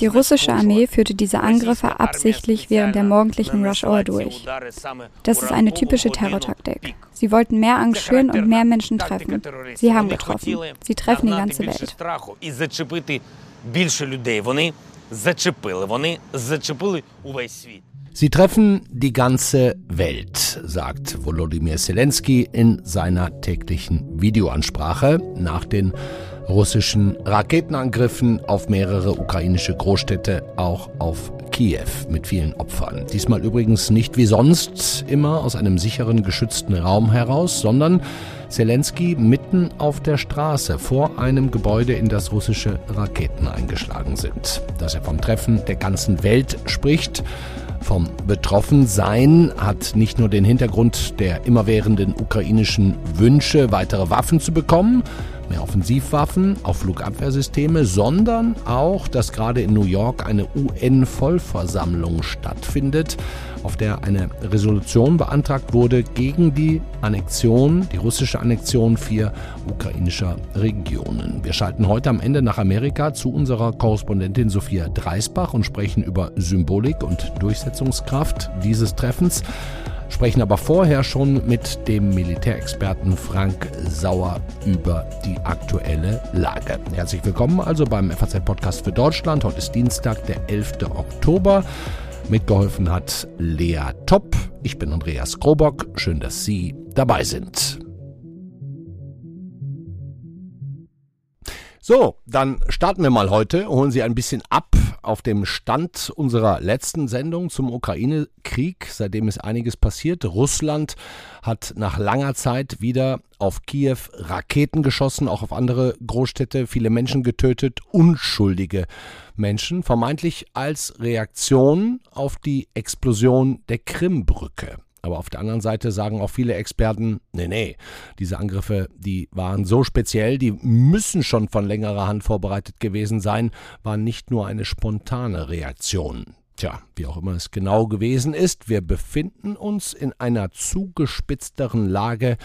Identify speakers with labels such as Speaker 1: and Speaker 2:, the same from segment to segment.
Speaker 1: Die russische Armee führte diese Angriffe absichtlich während der morgendlichen Rush Hour durch. Das ist eine typische Terrortaktik. Sie wollten mehr Angst schüren und mehr Menschen treffen. Sie haben getroffen. Sie treffen die ganze Welt.
Speaker 2: Sie treffen die ganze Welt, sagt Volodymyr Zelensky in seiner täglichen Videoansprache nach den russischen Raketenangriffen auf mehrere ukrainische Großstädte, auch auf Kiew mit vielen Opfern. Diesmal übrigens nicht wie sonst immer aus einem sicheren, geschützten Raum heraus, sondern Zelensky mitten auf der Straße vor einem Gebäude, in das russische Raketen eingeschlagen sind. Dass er vom Treffen der ganzen Welt spricht, vom Betroffensein hat nicht nur den Hintergrund der immerwährenden ukrainischen Wünsche, weitere Waffen zu bekommen, mehr Offensivwaffen, auch Flugabwehrsysteme, sondern auch, dass gerade in New York eine UN-Vollversammlung stattfindet, auf der eine Resolution beantragt wurde gegen die Annexion, die russische Annexion vier ukrainischer Regionen. Wir schalten heute am Ende nach Amerika zu unserer Korrespondentin Sophia Dreisbach und sprechen über Symbolik und Durchsetzungskraft dieses Treffens sprechen aber vorher schon mit dem Militärexperten Frank Sauer über die aktuelle Lage. Herzlich willkommen also beim FAZ-Podcast für Deutschland. Heute ist Dienstag, der 11. Oktober. Mitgeholfen hat Lea Topp. Ich bin Andreas Krobock. Schön, dass Sie dabei sind. So, dann starten wir mal heute, holen Sie ein bisschen ab auf dem Stand unserer letzten Sendung zum Ukraine-Krieg. Seitdem ist einiges passiert. Russland hat nach langer Zeit wieder auf Kiew Raketen geschossen, auch auf andere Großstädte, viele Menschen getötet, unschuldige Menschen, vermeintlich als Reaktion auf die Explosion der Krimbrücke. Aber auf der anderen Seite sagen auch viele Experten, nee, nee, diese Angriffe, die waren so speziell, die müssen schon von längerer Hand vorbereitet gewesen sein, waren nicht nur eine spontane Reaktion. Tja, wie auch immer es genau gewesen ist, wir befinden uns in einer zugespitzteren Lage,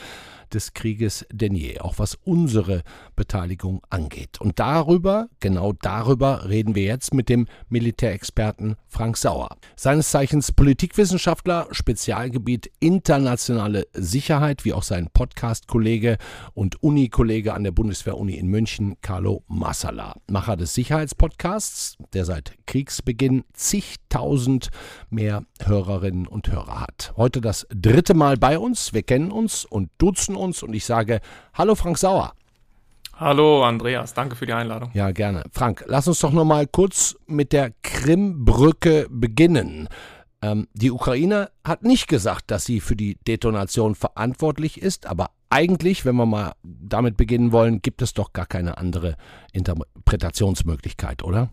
Speaker 2: des Krieges denn je, auch was unsere Beteiligung angeht. Und darüber, genau darüber reden wir jetzt mit dem Militärexperten Frank Sauer. Seines Zeichens Politikwissenschaftler, Spezialgebiet internationale Sicherheit, wie auch sein Podcast-Kollege und Uni-Kollege an der Bundeswehr-Uni in München, Carlo Massala. Macher des Sicherheitspodcasts, der seit Kriegsbeginn zigtausend mehr Hörerinnen und Hörer hat. Heute das dritte Mal bei uns. Wir kennen uns und duzen uns und ich sage Hallo Frank Sauer.
Speaker 3: Hallo Andreas, danke für die Einladung.
Speaker 2: Ja, gerne. Frank, lass uns doch noch mal kurz mit der Krimbrücke beginnen. Ähm, die Ukraine hat nicht gesagt, dass sie für die Detonation verantwortlich ist, aber eigentlich, wenn wir mal damit beginnen wollen, gibt es doch gar keine andere Interpretationsmöglichkeit, oder?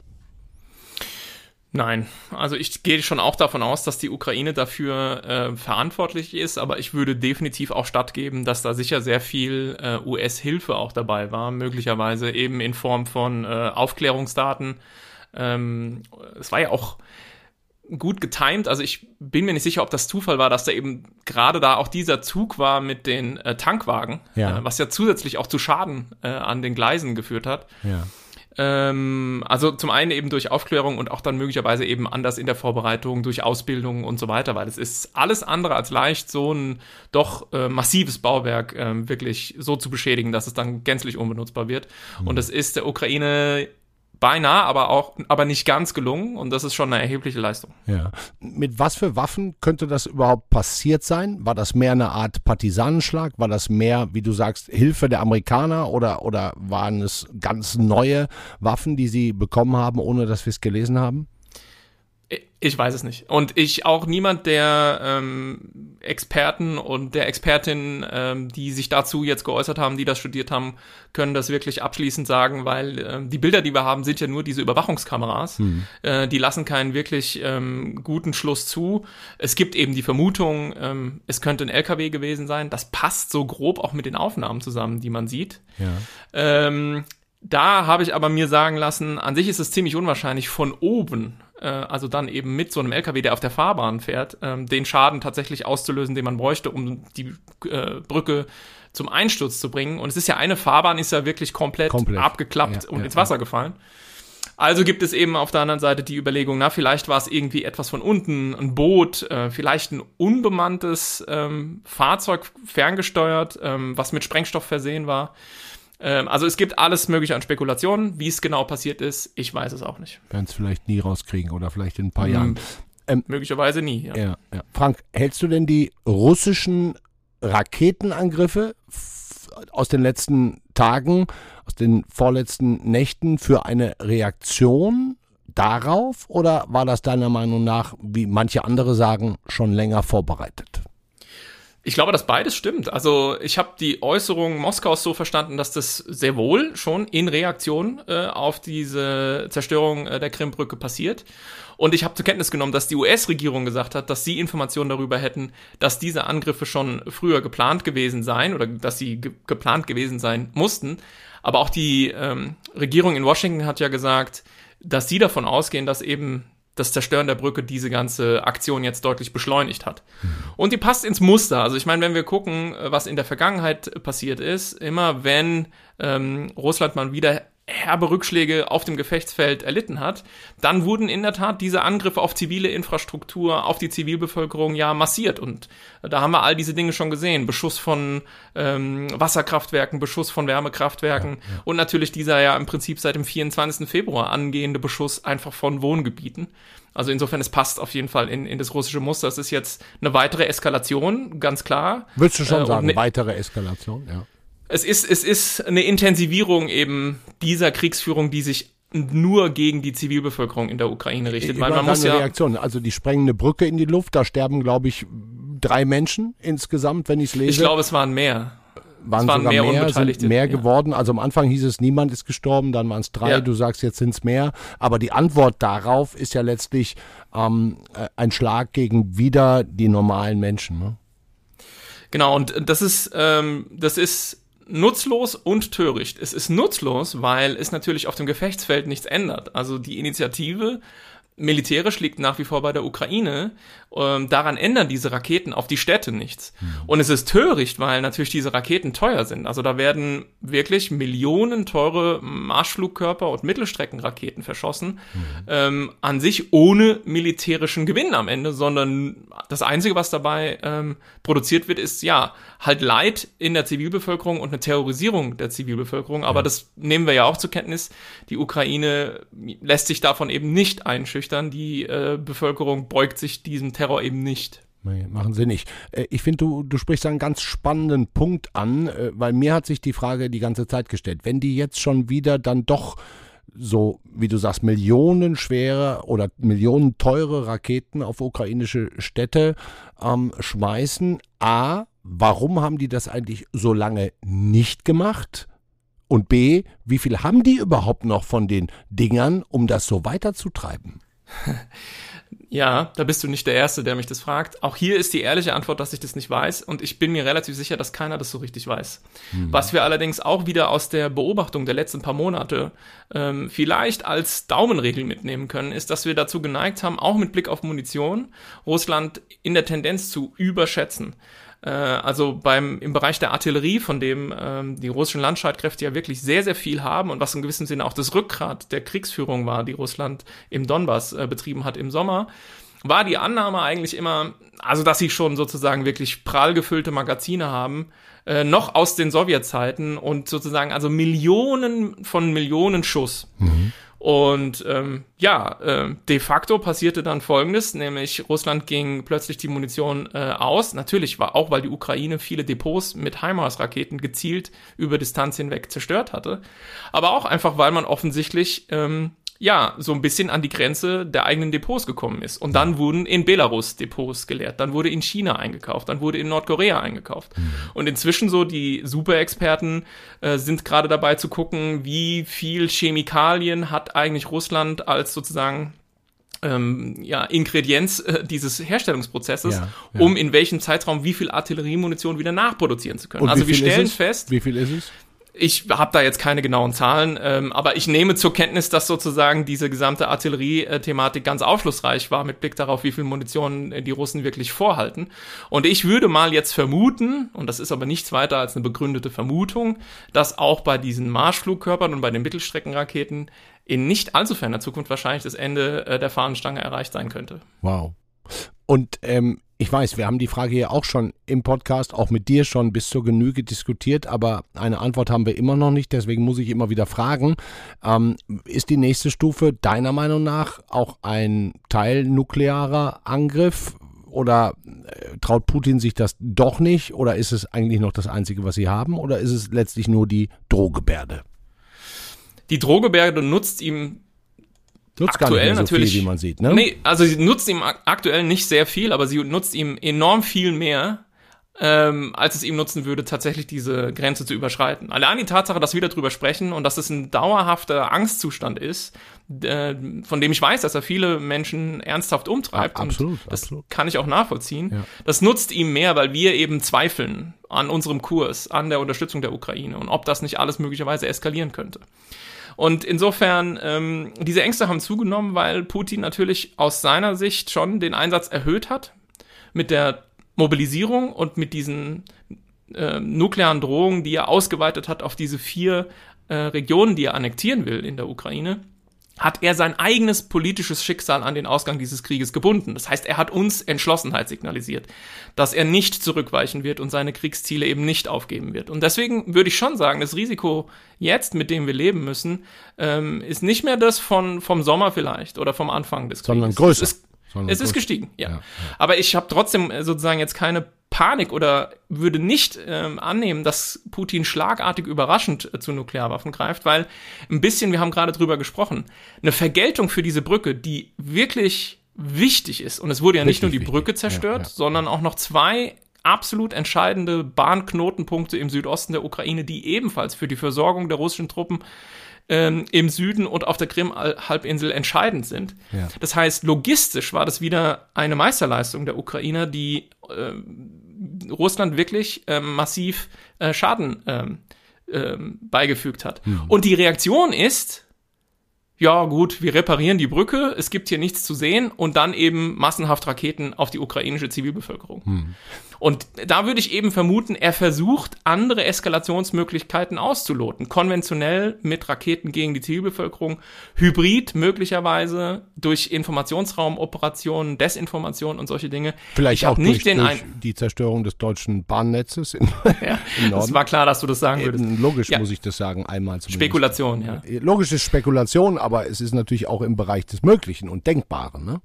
Speaker 3: Nein, also ich gehe schon auch davon aus, dass die Ukraine dafür äh, verantwortlich ist, aber ich würde definitiv auch stattgeben, dass da sicher sehr viel äh, US-Hilfe auch dabei war, möglicherweise eben in Form von äh, Aufklärungsdaten. Ähm, es war ja auch gut getimt, also ich bin mir nicht sicher, ob das Zufall war, dass da eben gerade da auch dieser Zug war mit den äh, Tankwagen, ja. Äh, was ja zusätzlich auch zu Schaden äh, an den Gleisen geführt hat.
Speaker 2: Ja.
Speaker 3: Ähm, also zum einen eben durch Aufklärung und auch dann möglicherweise eben anders in der Vorbereitung, durch Ausbildung und so weiter, weil es ist alles andere als leicht, so ein doch äh, massives Bauwerk äh, wirklich so zu beschädigen, dass es dann gänzlich unbenutzbar wird. Mhm. Und es ist der Ukraine beinahe, aber auch, aber nicht ganz gelungen und das ist schon eine erhebliche Leistung.
Speaker 2: Ja. Mit was für Waffen könnte das überhaupt passiert sein? War das mehr eine Art Partisanenschlag? War das mehr, wie du sagst, Hilfe der Amerikaner oder, oder waren es ganz neue Waffen, die sie bekommen haben, ohne dass wir es gelesen haben?
Speaker 3: Ich weiß es nicht. Und ich auch niemand der ähm, Experten und der Expertin, ähm, die sich dazu jetzt geäußert haben, die das studiert haben, können das wirklich abschließend sagen, weil ähm, die Bilder, die wir haben, sind ja nur diese Überwachungskameras. Mhm. Äh, die lassen keinen wirklich ähm, guten Schluss zu. Es gibt eben die Vermutung, ähm, es könnte ein LKW gewesen sein. Das passt so grob auch mit den Aufnahmen zusammen, die man sieht.
Speaker 2: Ja.
Speaker 3: Ähm, da habe ich aber mir sagen lassen, an sich ist es ziemlich unwahrscheinlich von oben also dann eben mit so einem LKW, der auf der Fahrbahn fährt, ähm, den Schaden tatsächlich auszulösen, den man bräuchte, um die äh, Brücke zum Einsturz zu bringen. Und es ist ja eine Fahrbahn, ist ja wirklich komplett, komplett. abgeklappt ja, und ja, ins Wasser ja. gefallen. Also gibt es eben auf der anderen Seite die Überlegung, na, vielleicht war es irgendwie etwas von unten, ein Boot, äh, vielleicht ein unbemanntes ähm, Fahrzeug ferngesteuert, ähm, was mit Sprengstoff versehen war. Ähm, also es gibt alles mögliche an Spekulationen. Wie es genau passiert ist, ich weiß es auch nicht.
Speaker 2: Werden es vielleicht nie rauskriegen oder vielleicht in ein paar mhm. Jahren.
Speaker 3: Ähm, Möglicherweise nie.
Speaker 2: Ja. Ja, ja. Frank, hältst du denn die russischen Raketenangriffe aus den letzten Tagen, aus den vorletzten Nächten für eine Reaktion darauf oder war das deiner Meinung nach, wie manche andere sagen, schon länger vorbereitet?
Speaker 3: Ich glaube, dass beides stimmt. Also ich habe die Äußerung Moskaus so verstanden, dass das sehr wohl schon in Reaktion äh, auf diese Zerstörung äh, der Krimbrücke passiert. Und ich habe zur Kenntnis genommen, dass die US-Regierung gesagt hat, dass sie Informationen darüber hätten, dass diese Angriffe schon früher geplant gewesen seien oder dass sie ge geplant gewesen sein mussten. Aber auch die ähm, Regierung in Washington hat ja gesagt, dass sie davon ausgehen, dass eben das Zerstören der Brücke diese ganze Aktion jetzt deutlich beschleunigt hat. Und die passt ins Muster. Also ich meine, wenn wir gucken, was in der Vergangenheit passiert ist, immer wenn ähm, Russland mal wieder herbe Rückschläge auf dem Gefechtsfeld erlitten hat, dann wurden in der Tat diese Angriffe auf zivile Infrastruktur, auf die Zivilbevölkerung ja massiert. Und da haben wir all diese Dinge schon gesehen. Beschuss von ähm, Wasserkraftwerken, Beschuss von Wärmekraftwerken ja, ja. und natürlich dieser ja im Prinzip seit dem 24. Februar angehende Beschuss einfach von Wohngebieten. Also insofern, es passt auf jeden Fall in, in das russische Muster. Es ist jetzt eine weitere Eskalation, ganz klar.
Speaker 2: Würdest du schon äh, sagen, ne weitere Eskalation, ja
Speaker 3: es ist, es ist eine Intensivierung eben dieser Kriegsführung, die sich nur gegen die Zivilbevölkerung in der Ukraine richtet.
Speaker 2: Weil man muss ja Reaktion. Also die sprengen eine Brücke in die Luft, da sterben, glaube ich, drei Menschen insgesamt, wenn ich es lese.
Speaker 3: Ich glaube, es waren mehr.
Speaker 2: Waren, es waren sogar mehr, mehr sind mehr ja. geworden. Also am Anfang hieß es, niemand ist gestorben, dann waren es drei, ja. du sagst, jetzt sind es mehr. Aber die Antwort darauf ist ja letztlich ähm, äh, ein Schlag gegen wieder die normalen Menschen. Ne?
Speaker 3: Genau, und das ist, ähm, das ist nutzlos und töricht. Es ist nutzlos, weil es natürlich auf dem Gefechtsfeld nichts ändert. Also die Initiative militärisch liegt nach wie vor bei der Ukraine. Ähm, daran ändern diese Raketen auf die Städte nichts. Mhm. Und es ist töricht, weil natürlich diese Raketen teuer sind. Also da werden wirklich Millionen teure Marschflugkörper und Mittelstreckenraketen verschossen. Mhm. Ähm, an sich ohne militärischen Gewinn am Ende, sondern das Einzige, was dabei ähm, produziert wird, ist ja halt Leid in der Zivilbevölkerung und eine Terrorisierung der Zivilbevölkerung. Aber ja. das nehmen wir ja auch zur Kenntnis. Die Ukraine lässt sich davon eben nicht einschüchtern. Die äh, Bevölkerung beugt sich diesem Terror eben nicht.
Speaker 2: Nee, machen sie nicht. Äh, ich finde, du, du sprichst einen ganz spannenden Punkt an, äh, weil mir hat sich die Frage die ganze Zeit gestellt. Wenn die jetzt schon wieder dann doch so, wie du sagst, millionenschwere oder millionenteure Raketen auf ukrainische Städte ähm, schmeißen, A, warum haben die das eigentlich so lange nicht gemacht? Und B, wie viel haben die überhaupt noch von den Dingern, um das so weiterzutreiben?
Speaker 3: Ja, da bist du nicht der Erste, der mich das fragt. Auch hier ist die ehrliche Antwort, dass ich das nicht weiß und ich bin mir relativ sicher, dass keiner das so richtig weiß. Mhm. Was wir allerdings auch wieder aus der Beobachtung der letzten paar Monate ähm, vielleicht als Daumenregel mitnehmen können, ist, dass wir dazu geneigt haben, auch mit Blick auf Munition, Russland in der Tendenz zu überschätzen. Äh, also beim, im Bereich der Artillerie, von dem ähm, die russischen Landstreitkräfte ja wirklich sehr, sehr viel haben und was in gewissem Sinne auch das Rückgrat der Kriegsführung war, die Russland im Donbass äh, betrieben hat im Sommer, war die Annahme eigentlich immer, also dass sie schon sozusagen wirklich prall gefüllte Magazine haben, äh, noch aus den Sowjetzeiten und sozusagen also Millionen von Millionen Schuss. Mhm. Und ähm, ja, äh, de facto passierte dann Folgendes, nämlich Russland ging plötzlich die Munition äh, aus. Natürlich war auch, weil die Ukraine viele Depots mit HIMARS-Raketen gezielt über Distanz hinweg zerstört hatte, aber auch einfach, weil man offensichtlich ähm, ja, so ein bisschen an die Grenze der eigenen Depots gekommen ist. Und dann wurden in Belarus Depots geleert, dann wurde in China eingekauft, dann wurde in Nordkorea eingekauft. Mhm. Und inzwischen so die Superexperten äh, sind gerade dabei zu gucken, wie viel Chemikalien hat eigentlich Russland als sozusagen ähm, ja, Ingredienz äh, dieses Herstellungsprozesses, ja, ja. um in welchem Zeitraum wie viel Artilleriemunition wieder nachproduzieren zu können.
Speaker 2: Und also wir stellen fest. Wie viel ist es?
Speaker 3: Ich habe da jetzt keine genauen Zahlen, ähm, aber ich nehme zur Kenntnis, dass sozusagen diese gesamte Artillerie-Thematik ganz aufschlussreich war mit Blick darauf, wie viel Munition äh, die Russen wirklich vorhalten. Und ich würde mal jetzt vermuten, und das ist aber nichts weiter als eine begründete Vermutung, dass auch bei diesen Marschflugkörpern und bei den Mittelstreckenraketen in nicht allzu ferner Zukunft wahrscheinlich das Ende äh, der Fahnenstange erreicht sein könnte.
Speaker 2: Wow. Und ähm, ich weiß, wir haben die Frage ja auch schon im Podcast, auch mit dir schon bis zur Genüge diskutiert, aber eine Antwort haben wir immer noch nicht, deswegen muss ich immer wieder fragen. Ähm, ist die nächste Stufe deiner Meinung nach auch ein teilnuklearer Angriff? Oder äh, traut Putin sich das doch nicht? Oder ist es eigentlich noch das Einzige, was sie haben? Oder ist es letztlich nur die Drohgebärde?
Speaker 3: Die Drohgebärde nutzt ihm
Speaker 2: Nutzt aktuell so natürlich, viel, wie man sieht, ne?
Speaker 3: Nee, also sie nutzt ihm aktuell nicht sehr viel, aber sie nutzt ihm enorm viel mehr, ähm, als es ihm nutzen würde, tatsächlich diese Grenze zu überschreiten. Allein die Tatsache, dass wir darüber sprechen und dass es ein dauerhafter Angstzustand ist, äh, von dem ich weiß, dass er viele Menschen ernsthaft umtreibt.
Speaker 2: Ja, absolut,
Speaker 3: und das
Speaker 2: absolut.
Speaker 3: kann ich auch nachvollziehen.
Speaker 2: Ja.
Speaker 3: Das nutzt ihm mehr, weil wir eben zweifeln an unserem Kurs, an der Unterstützung der Ukraine und ob das nicht alles möglicherweise eskalieren könnte. Und insofern, ähm, diese Ängste haben zugenommen, weil Putin natürlich aus seiner Sicht schon den Einsatz erhöht hat mit der Mobilisierung und mit diesen äh, nuklearen Drohungen, die er ausgeweitet hat auf diese vier äh, Regionen, die er annektieren will in der Ukraine hat er sein eigenes politisches Schicksal an den Ausgang dieses Krieges gebunden. Das heißt, er hat uns Entschlossenheit signalisiert, dass er nicht zurückweichen wird und seine Kriegsziele eben nicht aufgeben wird. Und deswegen würde ich schon sagen, das Risiko jetzt, mit dem wir leben müssen, ähm, ist nicht mehr das von, vom Sommer vielleicht oder vom Anfang des Krieges.
Speaker 2: Sondern größer.
Speaker 3: Es ist, es ist gestiegen, ja. ja, ja. Aber ich habe trotzdem sozusagen jetzt keine Panik oder würde nicht ähm, annehmen, dass Putin schlagartig überraschend äh, zu Nuklearwaffen greift, weil ein bisschen, wir haben gerade drüber gesprochen, eine Vergeltung für diese Brücke, die wirklich wichtig ist, und es wurde ja Richtig nicht nur die wichtig. Brücke zerstört, ja, ja. sondern auch noch zwei absolut entscheidende Bahnknotenpunkte im Südosten der Ukraine, die ebenfalls für die Versorgung der russischen Truppen ähm, im Süden und auf der Krim-Halbinsel entscheidend sind. Ja. Das heißt, logistisch war das wieder eine Meisterleistung der Ukrainer, die äh, Russland wirklich äh, massiv äh, Schaden ähm, ähm, beigefügt hat. Mhm. Und die Reaktion ist, ja gut, wir reparieren die Brücke, es gibt hier nichts zu sehen und dann eben massenhaft Raketen auf die ukrainische Zivilbevölkerung. Hm. Und da würde ich eben vermuten, er versucht, andere Eskalationsmöglichkeiten auszuloten. Konventionell mit Raketen gegen die Zivilbevölkerung, hybrid möglicherweise durch Informationsraumoperationen, Desinformation und solche Dinge.
Speaker 2: Vielleicht auch nicht durch, durch die Zerstörung des deutschen Bahnnetzes in,
Speaker 3: ja, im Norden. Es war klar, dass du das sagen würdest.
Speaker 2: Logisch ja. muss ich das sagen, einmal zumindest.
Speaker 3: Spekulation, ja.
Speaker 2: Logisch ist Spekulation, aber es ist natürlich auch im Bereich des Möglichen und Denkbaren. Ne?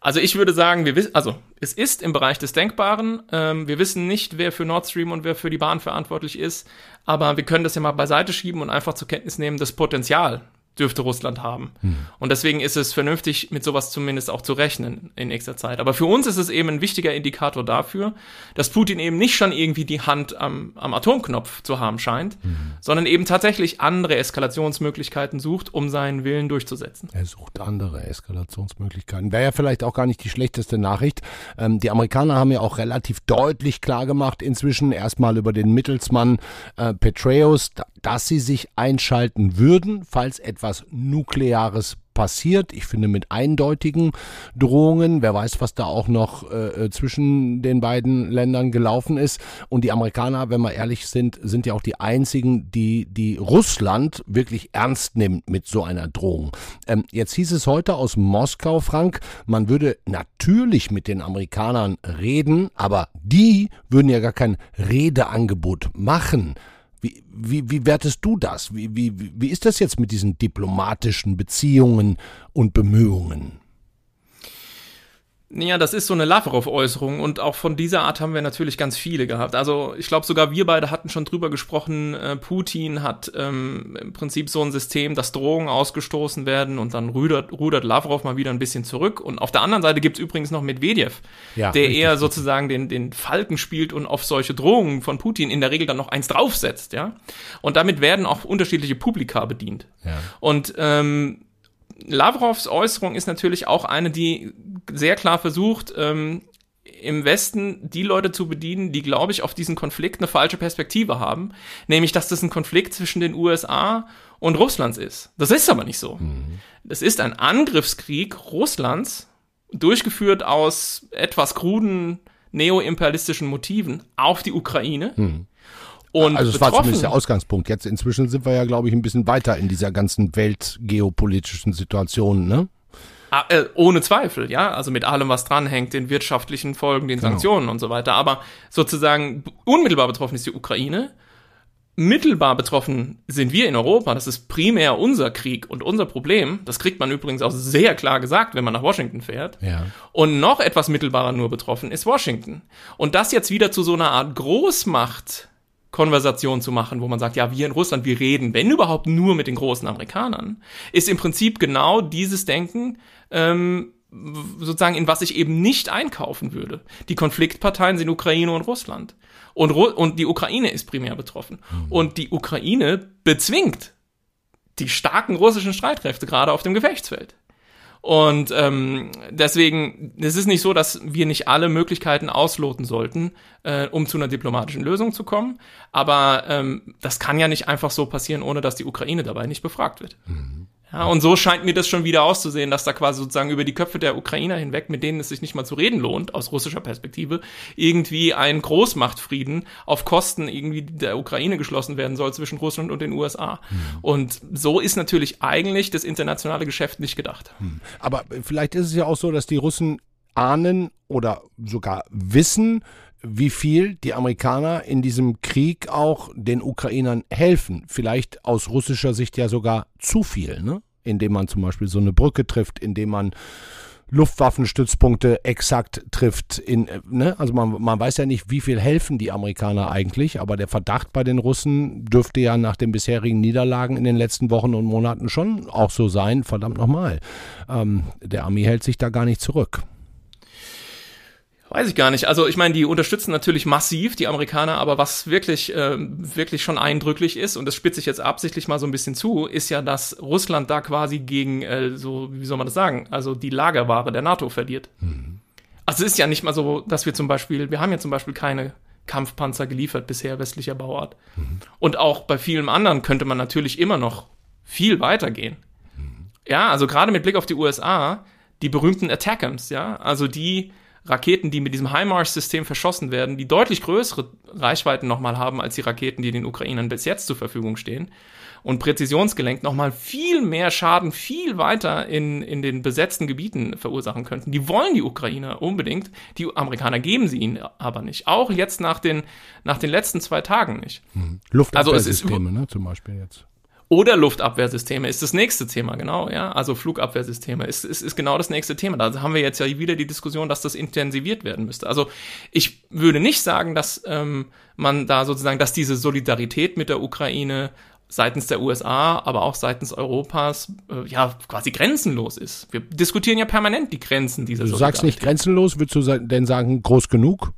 Speaker 3: Also ich würde sagen, wir wissen, also es ist im Bereich des Denkbaren. Ähm, wir wissen nicht, wer für Nord Stream und wer für die Bahn verantwortlich ist, aber wir können das ja mal beiseite schieben und einfach zur Kenntnis nehmen, das Potenzial, dürfte Russland haben. Hm. Und deswegen ist es vernünftig, mit sowas zumindest auch zu rechnen in nächster Zeit. Aber für uns ist es eben ein wichtiger Indikator dafür, dass Putin eben nicht schon irgendwie die Hand am, am Atomknopf zu haben scheint, hm. sondern eben tatsächlich andere Eskalationsmöglichkeiten sucht, um seinen Willen durchzusetzen.
Speaker 2: Er sucht andere Eskalationsmöglichkeiten. Wäre ja vielleicht auch gar nicht die schlechteste Nachricht. Ähm, die Amerikaner haben ja auch relativ deutlich klargemacht inzwischen erstmal über den Mittelsmann äh, Petraeus, dass sie sich einschalten würden, falls etwas Nukleares passiert. Ich finde mit eindeutigen Drohungen. Wer weiß, was da auch noch äh, äh, zwischen den beiden Ländern gelaufen ist. Und die Amerikaner, wenn wir ehrlich sind, sind ja auch die einzigen, die, die Russland wirklich ernst nimmt mit so einer Drohung. Ähm, jetzt hieß es heute aus Moskau, Frank, man würde natürlich mit den Amerikanern reden, aber die würden ja gar kein Redeangebot machen. Wie, wie, wertest du das? Wie, wie, wie ist das jetzt mit diesen diplomatischen Beziehungen und Bemühungen?
Speaker 3: Ja, das ist so eine Lavrov-Äußerung und auch von dieser Art haben wir natürlich ganz viele gehabt. Also ich glaube, sogar wir beide hatten schon drüber gesprochen, äh, Putin hat ähm, im Prinzip so ein System, dass Drohungen ausgestoßen werden und dann rudert, rudert Lavrov mal wieder ein bisschen zurück. Und auf der anderen Seite gibt's übrigens noch Medvedev, ja, der eher sozusagen den, den Falken spielt und auf solche Drohungen von Putin in der Regel dann noch eins draufsetzt. ja. Und damit werden auch unterschiedliche Publika bedient. Ja. Und ähm, Lavrovs Äußerung ist natürlich auch eine, die sehr klar versucht, ähm, im Westen die Leute zu bedienen, die, glaube ich, auf diesen Konflikt eine falsche Perspektive haben. Nämlich, dass das ein Konflikt zwischen den USA und Russlands ist. Das ist aber nicht so. Mhm. Das ist ein Angriffskrieg Russlands, durchgeführt aus etwas kruden neoimperialistischen Motiven auf die Ukraine. Mhm.
Speaker 2: Und also es war zumindest der Ausgangspunkt. Jetzt inzwischen sind wir ja, glaube ich, ein bisschen weiter in dieser ganzen weltgeopolitischen Situation, ne?
Speaker 3: Ah, äh, ohne Zweifel, ja, also mit allem, was dranhängt, den wirtschaftlichen Folgen, den genau. Sanktionen und so weiter. Aber sozusagen unmittelbar betroffen ist die Ukraine. Mittelbar betroffen sind wir in Europa. Das ist primär unser Krieg und unser Problem. Das kriegt man übrigens auch sehr klar gesagt, wenn man nach Washington fährt.
Speaker 2: Ja.
Speaker 3: Und noch etwas mittelbarer nur betroffen ist Washington. Und das jetzt wieder zu so einer Art Großmacht Konversation zu machen, wo man sagt, ja, wir in Russland, wir reden, wenn überhaupt nur mit den großen Amerikanern, ist im Prinzip genau dieses Denken, ähm, sozusagen, in was ich eben nicht einkaufen würde. Die Konfliktparteien sind Ukraine und Russland. Und, Ru und die Ukraine ist primär betroffen. Mhm. Und die Ukraine bezwingt die starken russischen Streitkräfte gerade auf dem Gefechtsfeld. Und ähm, deswegen, es ist nicht so, dass wir nicht alle Möglichkeiten ausloten sollten, äh, um zu einer diplomatischen Lösung zu kommen. Aber ähm, das kann ja nicht einfach so passieren, ohne dass die Ukraine dabei nicht befragt wird. Mhm. Ja, und so scheint mir das schon wieder auszusehen, dass da quasi sozusagen über die Köpfe der Ukrainer hinweg, mit denen es sich nicht mal zu reden lohnt, aus russischer Perspektive, irgendwie ein Großmachtfrieden auf Kosten irgendwie der Ukraine geschlossen werden soll zwischen Russland und den USA. Hm. Und so ist natürlich eigentlich das internationale Geschäft nicht gedacht. Hm.
Speaker 2: Aber vielleicht ist es ja auch so, dass die Russen ahnen oder sogar wissen, wie viel die Amerikaner in diesem Krieg auch den Ukrainern helfen. Vielleicht aus russischer Sicht ja sogar zu viel, ne? indem man zum Beispiel so eine Brücke trifft, indem man Luftwaffenstützpunkte exakt trifft. In, ne? Also man, man weiß ja nicht, wie viel helfen die Amerikaner eigentlich, aber der Verdacht bei den Russen dürfte ja nach den bisherigen Niederlagen in den letzten Wochen und Monaten schon auch so sein. Verdammt nochmal. Ähm, der Armee hält sich da gar nicht zurück.
Speaker 3: Weiß ich gar nicht. Also ich meine, die unterstützen natürlich massiv die Amerikaner, aber was wirklich, äh, wirklich schon eindrücklich ist, und das spitze ich jetzt absichtlich mal so ein bisschen zu, ist ja, dass Russland da quasi gegen, äh, so, wie soll man das sagen, also die Lagerware der NATO verliert. Mhm. Also es ist ja nicht mal so, dass wir zum Beispiel, wir haben ja zum Beispiel keine Kampfpanzer geliefert bisher westlicher Bauart. Mhm. Und auch bei vielen anderen könnte man natürlich immer noch viel weiter gehen. Mhm. Ja, also gerade mit Blick auf die USA, die berühmten Attackams, ja, also die Raketen, die mit diesem HIMARS-System verschossen werden, die deutlich größere Reichweiten nochmal haben als die Raketen, die den Ukrainern bis jetzt zur Verfügung stehen. Und präzisionsgelenkt nochmal viel mehr Schaden, viel weiter in, in den besetzten Gebieten verursachen könnten. Die wollen die Ukrainer unbedingt. Die Amerikaner geben sie ihnen aber nicht. Auch jetzt nach den, nach den letzten zwei Tagen nicht.
Speaker 2: Hm. Luftabwehrsysteme, also ne, zum Beispiel jetzt.
Speaker 3: Oder Luftabwehrsysteme ist das nächste Thema, genau, ja. Also Flugabwehrsysteme ist, ist, ist genau das nächste Thema. Da haben wir jetzt ja wieder die Diskussion, dass das intensiviert werden müsste. Also ich würde nicht sagen, dass ähm, man da sozusagen, dass diese Solidarität mit der Ukraine seitens der USA, aber auch seitens Europas äh, ja quasi grenzenlos ist. Wir diskutieren ja permanent die Grenzen dieser
Speaker 2: Du sagst nicht grenzenlos, würdest du denn sagen groß genug?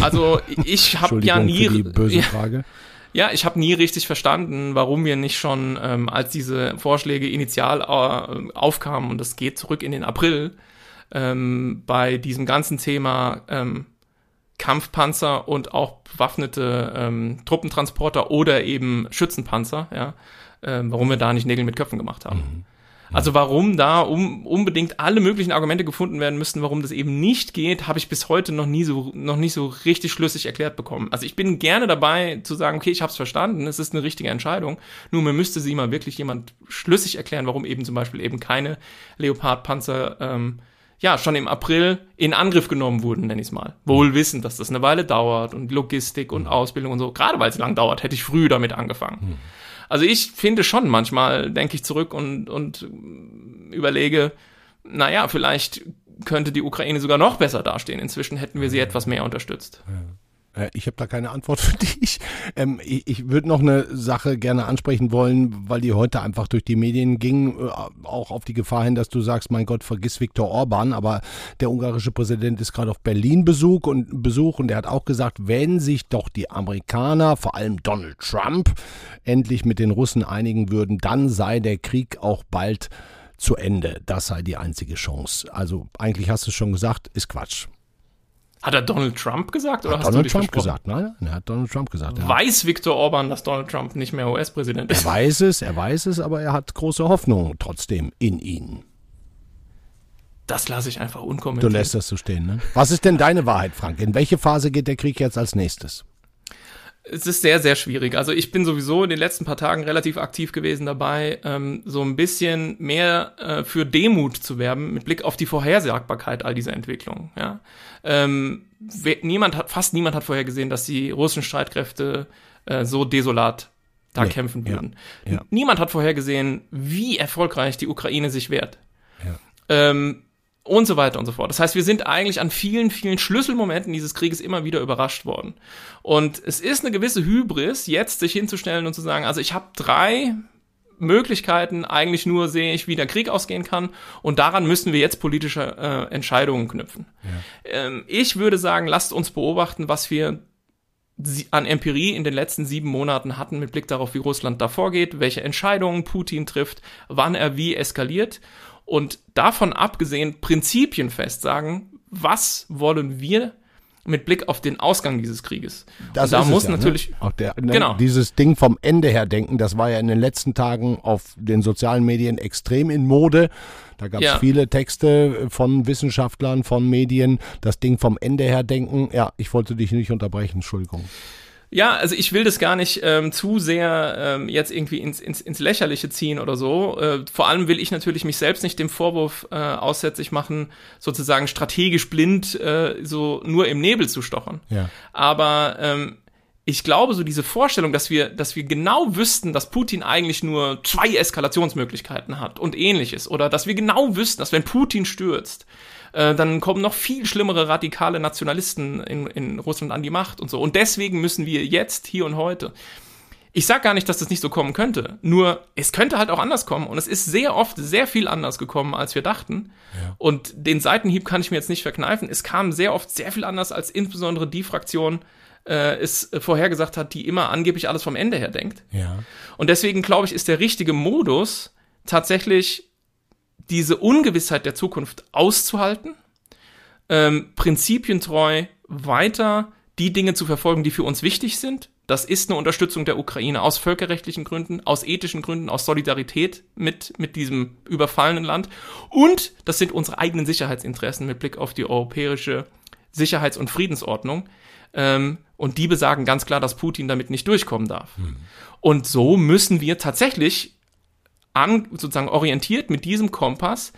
Speaker 3: Also ich habe ja nie
Speaker 2: böse Frage. Ja,
Speaker 3: ja, ich habe nie richtig verstanden, warum wir nicht schon, ähm, als diese Vorschläge initial äh, aufkamen, und das geht zurück in den April, ähm, bei diesem ganzen Thema ähm, Kampfpanzer und auch bewaffnete ähm, Truppentransporter oder eben Schützenpanzer, ja, äh, warum wir da nicht Nägel mit Köpfen gemacht haben. Mhm. Also warum da um, unbedingt alle möglichen Argumente gefunden werden müssten, warum das eben nicht geht, habe ich bis heute noch nie so noch nicht so richtig schlüssig erklärt bekommen. Also ich bin gerne dabei zu sagen, okay, ich habe es verstanden, es ist eine richtige Entscheidung. Nur mir müsste sie mal wirklich jemand schlüssig erklären, warum eben zum Beispiel eben keine Leopard-Panzer ähm, ja, schon im April in Angriff genommen wurden, nenne ich es mal. Wohl wissend, dass das eine Weile dauert und Logistik und Ausbildung und so. Gerade weil es lang dauert, hätte ich früh damit angefangen. Also ich finde schon manchmal, denke ich zurück und, und überlege, naja, vielleicht könnte die Ukraine sogar noch besser dastehen. Inzwischen hätten wir sie etwas mehr unterstützt.
Speaker 2: Ja. Äh, ich habe da keine Antwort für dich. Ähm, ich ich würde noch eine Sache gerne ansprechen wollen, weil die heute einfach durch die Medien ging, äh, auch auf die Gefahr hin, dass du sagst, mein Gott, vergiss Viktor Orban, aber der ungarische Präsident ist gerade auf Berlin Besuch und Besuch und der hat auch gesagt, wenn sich doch die Amerikaner, vor allem Donald Trump, endlich mit den Russen einigen würden, dann sei der Krieg auch bald zu Ende. Das sei die einzige Chance. Also eigentlich hast du es schon gesagt, ist Quatsch.
Speaker 3: Hat er Donald Trump gesagt
Speaker 2: oder hat hast Donald du Trump gesagt? Nein, er hat Donald Trump gesagt.
Speaker 3: Ja. Weiß Viktor Orban, dass Donald Trump nicht mehr US-Präsident ist?
Speaker 2: Er weiß es, er weiß es, aber er hat große Hoffnung trotzdem in ihn.
Speaker 3: Das lasse ich einfach unkommentiert.
Speaker 2: Du lässt das so stehen, ne? Was ist denn deine Wahrheit, Frank? In welche Phase geht der Krieg jetzt als nächstes?
Speaker 3: Es ist sehr, sehr schwierig. Also ich bin sowieso in den letzten paar Tagen relativ aktiv gewesen dabei, ähm, so ein bisschen mehr äh, für Demut zu werben mit Blick auf die Vorhersagbarkeit all dieser Entwicklungen. Ja? Ähm, niemand hat, fast niemand hat vorhergesehen, dass die russischen Streitkräfte äh, so desolat da nee, kämpfen würden. Ja, ja. Niemand hat vorhergesehen, wie erfolgreich die Ukraine sich wehrt. Ja. Ähm, und so weiter und so fort. Das heißt, wir sind eigentlich an vielen, vielen Schlüsselmomenten dieses Krieges immer wieder überrascht worden. Und es ist eine gewisse Hybris, jetzt sich hinzustellen und zu sagen, also ich habe drei Möglichkeiten, eigentlich nur sehe ich, wie der Krieg ausgehen kann und daran müssen wir jetzt politische äh, Entscheidungen knüpfen. Ja. Ähm, ich würde sagen, lasst uns beobachten, was wir an Empirie in den letzten sieben Monaten hatten mit Blick darauf, wie Russland da vorgeht, welche Entscheidungen Putin trifft, wann er wie eskaliert und davon abgesehen prinzipienfest sagen, was wollen wir mit Blick auf den Ausgang dieses Krieges.
Speaker 2: Das da muss ja, ne? natürlich ne? auch der, ne, genau. dieses Ding vom Ende her denken, das war ja in den letzten Tagen auf den sozialen Medien extrem in Mode. Da gab es ja. viele Texte von Wissenschaftlern, von Medien, das Ding vom Ende her denken. Ja, ich wollte dich nicht unterbrechen, Entschuldigung.
Speaker 3: Ja, also ich will das gar nicht ähm, zu sehr ähm, jetzt irgendwie ins, ins, ins Lächerliche ziehen oder so. Äh, vor allem will ich natürlich mich selbst nicht dem Vorwurf äh, aussätzlich machen, sozusagen strategisch blind äh, so nur im Nebel zu stochern. Ja. Aber ähm, ich glaube, so diese Vorstellung, dass wir, dass wir genau wüssten, dass Putin eigentlich nur zwei Eskalationsmöglichkeiten hat und ähnliches, oder dass wir genau wüssten, dass wenn Putin stürzt, äh, dann kommen noch viel schlimmere radikale Nationalisten in, in Russland an die Macht und so. Und deswegen müssen wir jetzt, hier und heute, ich sag gar nicht, dass das nicht so kommen könnte. Nur es könnte halt auch anders kommen. Und es ist sehr oft sehr viel anders gekommen, als wir dachten. Ja. Und den Seitenhieb kann ich mir jetzt nicht verkneifen. Es kam sehr oft sehr viel anders, als insbesondere die Fraktion äh, es vorhergesagt hat, die immer angeblich alles vom Ende her denkt. Ja. Und deswegen glaube ich, ist der richtige Modus tatsächlich diese Ungewissheit der Zukunft auszuhalten, ähm, prinzipientreu weiter die Dinge zu verfolgen, die für uns wichtig sind. Das ist eine Unterstützung der Ukraine aus völkerrechtlichen Gründen, aus ethischen Gründen, aus Solidarität mit, mit diesem überfallenen Land. Und das sind unsere eigenen Sicherheitsinteressen mit Blick auf die europäische Sicherheits- und Friedensordnung. Ähm, und die besagen ganz klar, dass Putin damit nicht durchkommen darf. Hm. Und so müssen wir tatsächlich an, sozusagen orientiert mit diesem Kompass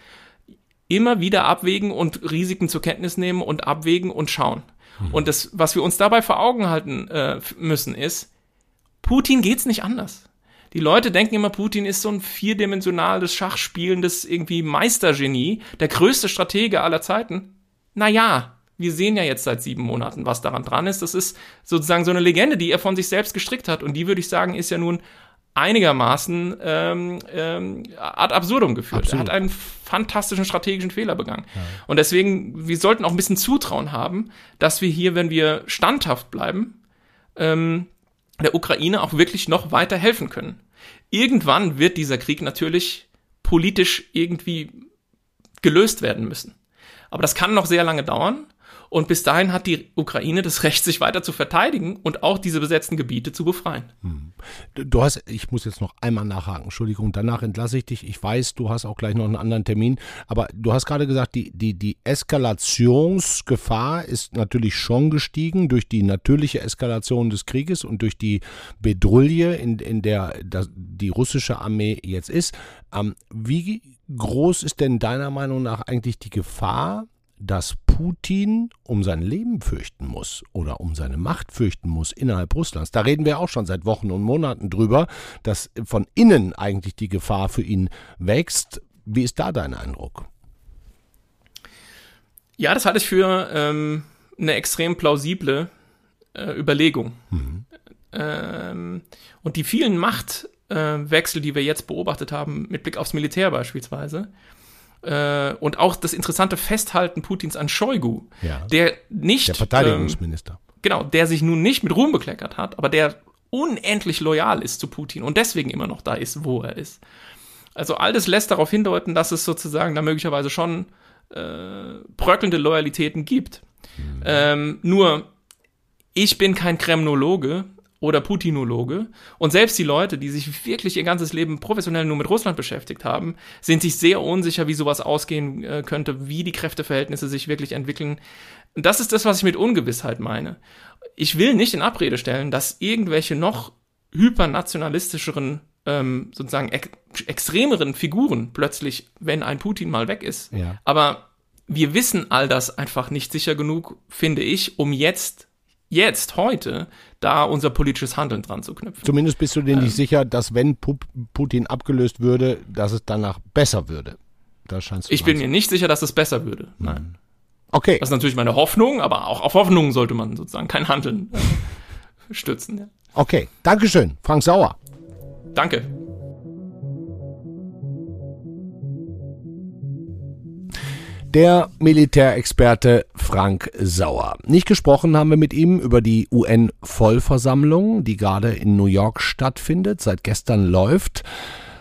Speaker 3: immer wieder abwägen und Risiken zur Kenntnis nehmen und abwägen und schauen. Mhm. Und das, was wir uns dabei vor Augen halten äh, müssen, ist, Putin geht's nicht anders. Die Leute denken immer, Putin ist so ein vierdimensionales Schachspielendes irgendwie Meistergenie, der größte Stratege aller Zeiten. Naja, wir sehen ja jetzt seit sieben Monaten, was daran dran ist. Das ist sozusagen so eine Legende, die er von sich selbst gestrickt hat. Und die würde ich sagen, ist ja nun einigermaßen ähm, ähm, ad absurdum geführt. Absolut. Er hat einen fantastischen strategischen Fehler begangen. Ja. Und deswegen, wir sollten auch ein bisschen Zutrauen haben, dass wir hier, wenn wir standhaft bleiben, ähm, der Ukraine auch wirklich noch weiter helfen können. Irgendwann wird dieser Krieg natürlich politisch irgendwie gelöst werden müssen. Aber das kann noch sehr lange dauern. Und bis dahin hat die Ukraine das Recht, sich weiter zu verteidigen und auch diese besetzten Gebiete zu befreien. Hm.
Speaker 2: Du hast, ich muss jetzt noch einmal nachhaken, Entschuldigung, danach entlasse ich dich. Ich weiß, du hast auch gleich noch einen anderen Termin, aber du hast gerade gesagt, die, die, die Eskalationsgefahr ist natürlich schon gestiegen durch die natürliche Eskalation des Krieges und durch die Bedrulle, in, in der die russische Armee jetzt ist. Ähm, wie groß ist denn deiner Meinung nach eigentlich die Gefahr, dass Putin um sein Leben fürchten muss oder um seine Macht fürchten muss innerhalb Russlands. Da reden wir auch schon seit Wochen und Monaten drüber, dass von innen eigentlich die Gefahr für ihn wächst. Wie ist da dein Eindruck?
Speaker 3: Ja, das halte ich für ähm, eine extrem plausible äh, Überlegung. Mhm. Ähm, und die vielen Machtwechsel, äh, die wir jetzt beobachtet haben, mit Blick aufs Militär beispielsweise, äh, und auch das interessante Festhalten Putins an Shoigu, ja. der nicht.
Speaker 2: Der Verteidigungsminister.
Speaker 3: Ähm, genau, der sich nun nicht mit Ruhm bekleckert hat, aber der unendlich loyal ist zu Putin und deswegen immer noch da ist, wo er ist. Also all das lässt darauf hindeuten, dass es sozusagen da möglicherweise schon äh, bröckelnde Loyalitäten gibt. Mhm. Ähm, nur, ich bin kein Kremnologe oder Putinologe. Und selbst die Leute, die sich wirklich ihr ganzes Leben professionell nur mit Russland beschäftigt haben, sind sich sehr unsicher, wie sowas ausgehen äh, könnte, wie die Kräfteverhältnisse sich wirklich entwickeln. Und das ist das, was ich mit Ungewissheit meine. Ich will nicht in Abrede stellen, dass irgendwelche noch hypernationalistischeren, ähm, sozusagen ex extremeren Figuren plötzlich, wenn ein Putin mal weg ist. Ja. Aber wir wissen all das einfach nicht sicher genug, finde ich, um jetzt jetzt, heute, da unser politisches Handeln dran zu knüpfen.
Speaker 2: Zumindest bist du dir ähm, nicht sicher, dass wenn Putin abgelöst würde, dass es danach besser würde.
Speaker 3: Da scheinst du ich bin mir nicht sicher, dass es besser würde. Nein.
Speaker 2: Okay.
Speaker 3: Das ist natürlich meine Hoffnung, aber auch auf Hoffnungen sollte man sozusagen kein Handeln äh, stützen. Ja.
Speaker 2: Okay, Dankeschön, Frank Sauer.
Speaker 3: Danke.
Speaker 2: Der Militärexperte Frank Sauer. Nicht gesprochen haben wir mit ihm über die UN-Vollversammlung, die gerade in New York stattfindet, seit gestern läuft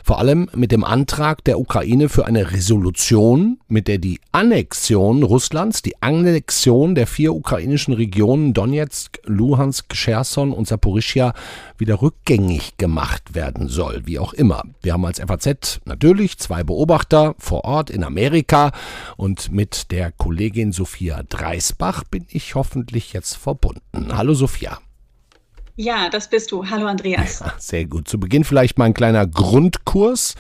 Speaker 2: vor allem mit dem Antrag der Ukraine für eine Resolution, mit der die Annexion Russlands, die Annexion der vier ukrainischen Regionen Donetsk, Luhansk, Cherson und Saporischia wieder rückgängig gemacht werden soll, wie auch immer. Wir haben als FAZ natürlich zwei Beobachter vor Ort in Amerika und mit der Kollegin Sophia Dreisbach bin ich hoffentlich jetzt verbunden. Hallo Sophia.
Speaker 4: Ja, das bist du. Hallo Andreas.
Speaker 2: sehr gut. Zu Beginn vielleicht mal ein kleiner Grundkurs.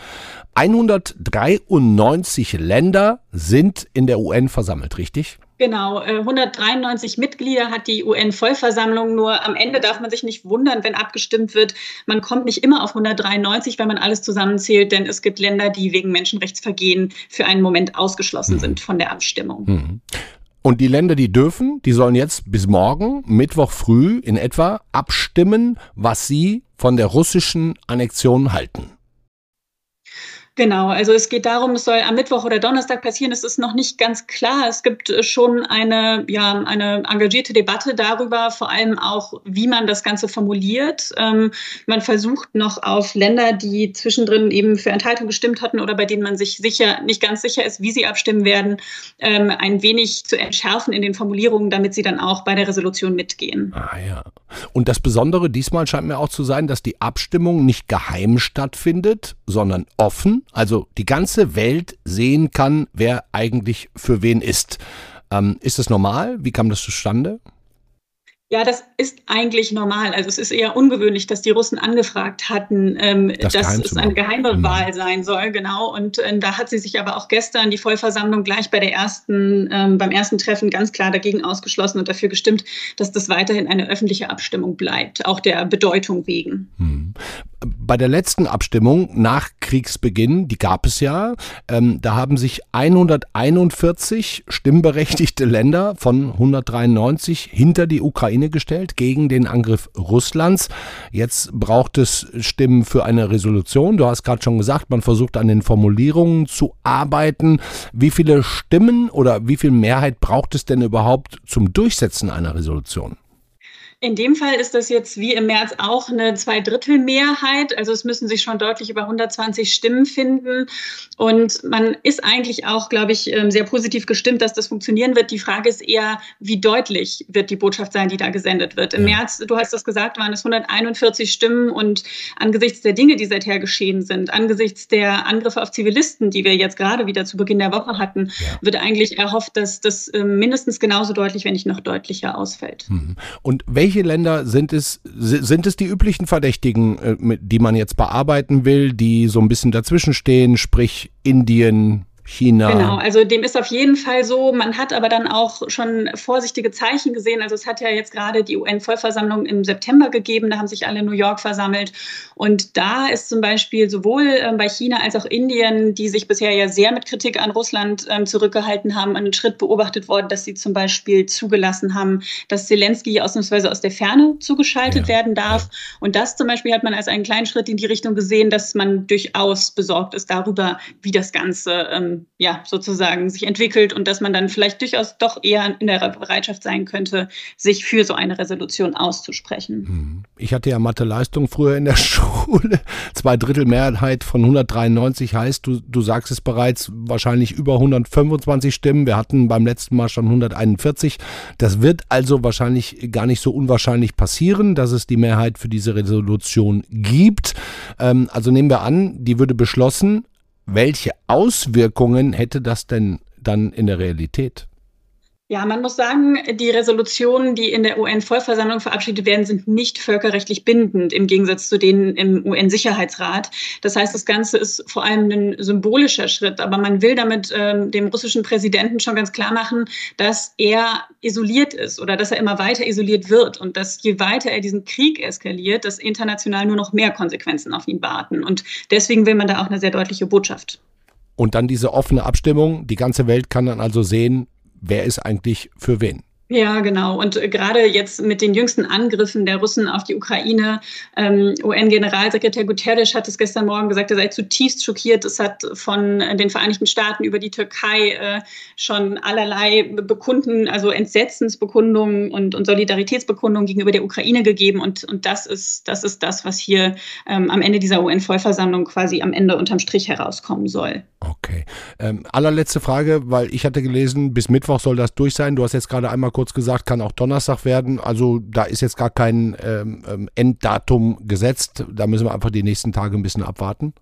Speaker 2: 193 Länder sind in der UN versammelt, richtig?
Speaker 4: Genau, 193 äh, Mitglieder hat die UN-Vollversammlung. Nur am Ende darf man sich nicht wundern, wenn abgestimmt wird. Man kommt nicht immer auf 193, wenn man alles zusammenzählt, denn es gibt Länder, die wegen Menschenrechtsvergehen für einen Moment ausgeschlossen mhm. sind von der Abstimmung. Mhm.
Speaker 2: Und die Länder, die dürfen, die sollen jetzt bis morgen, Mittwoch früh in etwa, abstimmen, was sie von der russischen Annexion halten.
Speaker 4: Genau, also es geht darum, es soll am Mittwoch oder Donnerstag passieren. Es ist noch nicht ganz klar. Es gibt äh, schon eine, ja, eine engagierte Debatte darüber, vor allem auch, wie man das Ganze formuliert. Ähm, man versucht noch auf Länder, die zwischendrin eben für Enthaltung gestimmt hatten oder bei denen man sich sicher nicht ganz sicher ist, wie sie abstimmen werden, ähm, ein wenig zu entschärfen in den Formulierungen, damit sie dann auch bei der Resolution mitgehen.
Speaker 2: Ah ja. Und das Besondere diesmal scheint mir auch zu sein, dass die Abstimmung nicht geheim stattfindet, sondern offen also die ganze Welt sehen kann, wer eigentlich für wen ist. Ähm, ist das normal? Wie kam das zustande?
Speaker 4: Ja, das ist eigentlich normal. Also es ist eher ungewöhnlich, dass die Russen angefragt hatten, ähm, das dass es eine geheime mhm. Wahl sein soll, genau. Und äh, da hat sie sich aber auch gestern die Vollversammlung gleich bei der ersten, ähm, beim ersten Treffen ganz klar dagegen ausgeschlossen und dafür gestimmt, dass das weiterhin eine öffentliche Abstimmung bleibt, auch der Bedeutung wegen.
Speaker 2: Mhm bei der letzten Abstimmung nach Kriegsbeginn, die gab es ja, ähm, da haben sich 141 stimmberechtigte Länder von 193 hinter die Ukraine gestellt gegen den Angriff Russlands. Jetzt braucht es Stimmen für eine Resolution. Du hast gerade schon gesagt, man versucht an den Formulierungen zu arbeiten. Wie viele Stimmen oder wie viel Mehrheit braucht es denn überhaupt zum Durchsetzen einer Resolution?
Speaker 4: In dem Fall ist das jetzt wie im März auch eine Zweidrittelmehrheit. Also es müssen sich schon deutlich über 120 Stimmen finden. Und man ist eigentlich auch, glaube ich, ähm, sehr positiv gestimmt, dass das funktionieren wird. Die Frage ist eher, wie deutlich wird die Botschaft sein, die da gesendet wird. Im ja. März, du hast das gesagt, waren es 141 Stimmen. Und angesichts der Dinge, die seither geschehen sind, angesichts der Angriffe auf Zivilisten, die wir jetzt gerade wieder zu Beginn der Woche hatten, ja. wird eigentlich erhofft, dass das ähm, mindestens genauso deutlich, wenn nicht noch deutlicher ausfällt.
Speaker 2: Mhm. Und welche welche Länder sind es, sind es die üblichen Verdächtigen, äh, die man jetzt bearbeiten will, die so ein bisschen dazwischen stehen, sprich Indien, China.
Speaker 4: Genau, also dem ist auf jeden Fall so. Man hat aber dann auch schon vorsichtige Zeichen gesehen. Also es hat ja jetzt gerade die UN-Vollversammlung im September gegeben. Da haben sich alle in New York versammelt. Und da ist zum Beispiel sowohl ähm, bei China als auch Indien, die sich bisher ja sehr mit Kritik an Russland ähm, zurückgehalten haben, einen Schritt beobachtet worden, dass sie zum Beispiel zugelassen haben, dass Zelensky ausnahmsweise aus der Ferne zugeschaltet ja. werden darf. Und das zum Beispiel hat man als einen kleinen Schritt in die Richtung gesehen, dass man durchaus besorgt ist darüber, wie das Ganze ja sozusagen sich entwickelt und dass man dann vielleicht durchaus doch eher in der Bereitschaft sein könnte, sich für so eine Resolution auszusprechen.
Speaker 2: Hm. Ich hatte ja Mathe-Leistung früher in der Schule. Zwei Drittel Mehrheit von 193 heißt, du, du sagst es bereits, wahrscheinlich über 125 Stimmen. Wir hatten beim letzten Mal schon 141. Das wird also wahrscheinlich gar nicht so unwahrscheinlich passieren, dass es die Mehrheit für diese Resolution gibt. Ähm, also nehmen wir an, die würde beschlossen. Welche Auswirkungen hätte das denn dann in der Realität?
Speaker 4: Ja, man muss sagen, die Resolutionen, die in der UN-Vollversammlung verabschiedet werden, sind nicht völkerrechtlich bindend im Gegensatz zu denen im UN-Sicherheitsrat. Das heißt, das Ganze ist vor allem ein symbolischer Schritt, aber man will damit ähm, dem russischen Präsidenten schon ganz klar machen, dass er isoliert ist oder dass er immer weiter isoliert wird und dass je weiter er diesen Krieg eskaliert, dass international nur noch mehr Konsequenzen auf ihn warten. Und deswegen will man da auch eine sehr deutliche Botschaft.
Speaker 2: Und dann diese offene Abstimmung. Die ganze Welt kann dann also sehen, wer ist eigentlich für wen.
Speaker 4: Ja, genau. Und äh, gerade jetzt mit den jüngsten Angriffen der Russen auf die Ukraine, ähm, UN-Generalsekretär Guterres hat es gestern Morgen gesagt, er sei zutiefst schockiert. Es hat von den Vereinigten Staaten über die Türkei äh, schon allerlei Bekunden, also Entsetzensbekundungen und, und Solidaritätsbekundungen gegenüber der Ukraine gegeben. Und, und das, ist, das ist das, was hier ähm, am Ende dieser UN-Vollversammlung quasi am Ende unterm Strich herauskommen soll.
Speaker 2: Okay. Ähm, allerletzte Frage, weil ich hatte gelesen, bis Mittwoch soll das durch sein. Du hast jetzt gerade einmal kurz gesagt, kann auch Donnerstag werden. Also da ist jetzt gar kein ähm, ähm, Enddatum gesetzt. Da müssen wir einfach die nächsten Tage ein bisschen abwarten.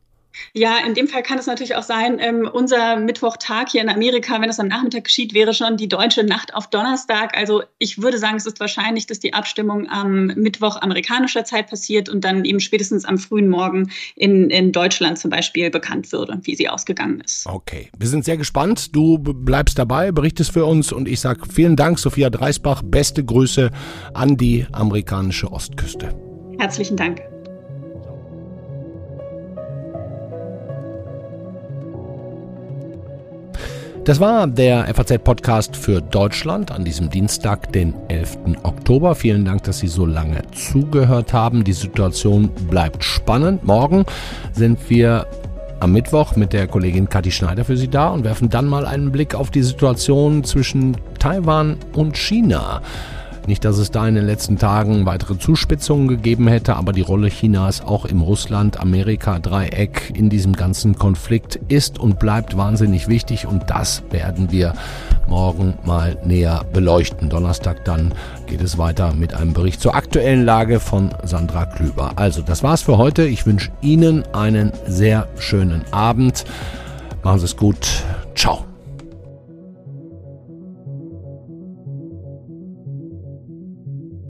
Speaker 4: Ja, in dem Fall kann es natürlich auch sein, ähm, unser Mittwochtag hier in Amerika, wenn es am Nachmittag geschieht, wäre schon die deutsche Nacht auf Donnerstag. Also ich würde sagen, es ist wahrscheinlich, dass die Abstimmung am Mittwoch amerikanischer Zeit passiert und dann eben spätestens am frühen Morgen in, in Deutschland zum Beispiel bekannt würde, wie sie ausgegangen ist.
Speaker 2: Okay, wir sind sehr gespannt. Du bleibst dabei, berichtest für uns und ich sage vielen Dank, Sophia Dreisbach. Beste Grüße an die amerikanische Ostküste.
Speaker 4: Herzlichen Dank.
Speaker 2: Das war der FAZ-Podcast für Deutschland an diesem Dienstag, den 11. Oktober. Vielen Dank, dass Sie so lange zugehört haben. Die Situation bleibt spannend. Morgen sind wir am Mittwoch mit der Kollegin Kathi Schneider für Sie da und werfen dann mal einen Blick auf die Situation zwischen Taiwan und China. Nicht, dass es da in den letzten Tagen weitere Zuspitzungen gegeben hätte, aber die Rolle Chinas auch im Russland-Amerika-Dreieck in diesem ganzen Konflikt ist und bleibt wahnsinnig wichtig und das werden wir morgen mal näher beleuchten. Donnerstag dann geht es weiter mit einem Bericht zur aktuellen Lage von Sandra Klüber. Also, das war's für heute. Ich wünsche Ihnen einen sehr schönen Abend. Machen Sie es gut. Ciao.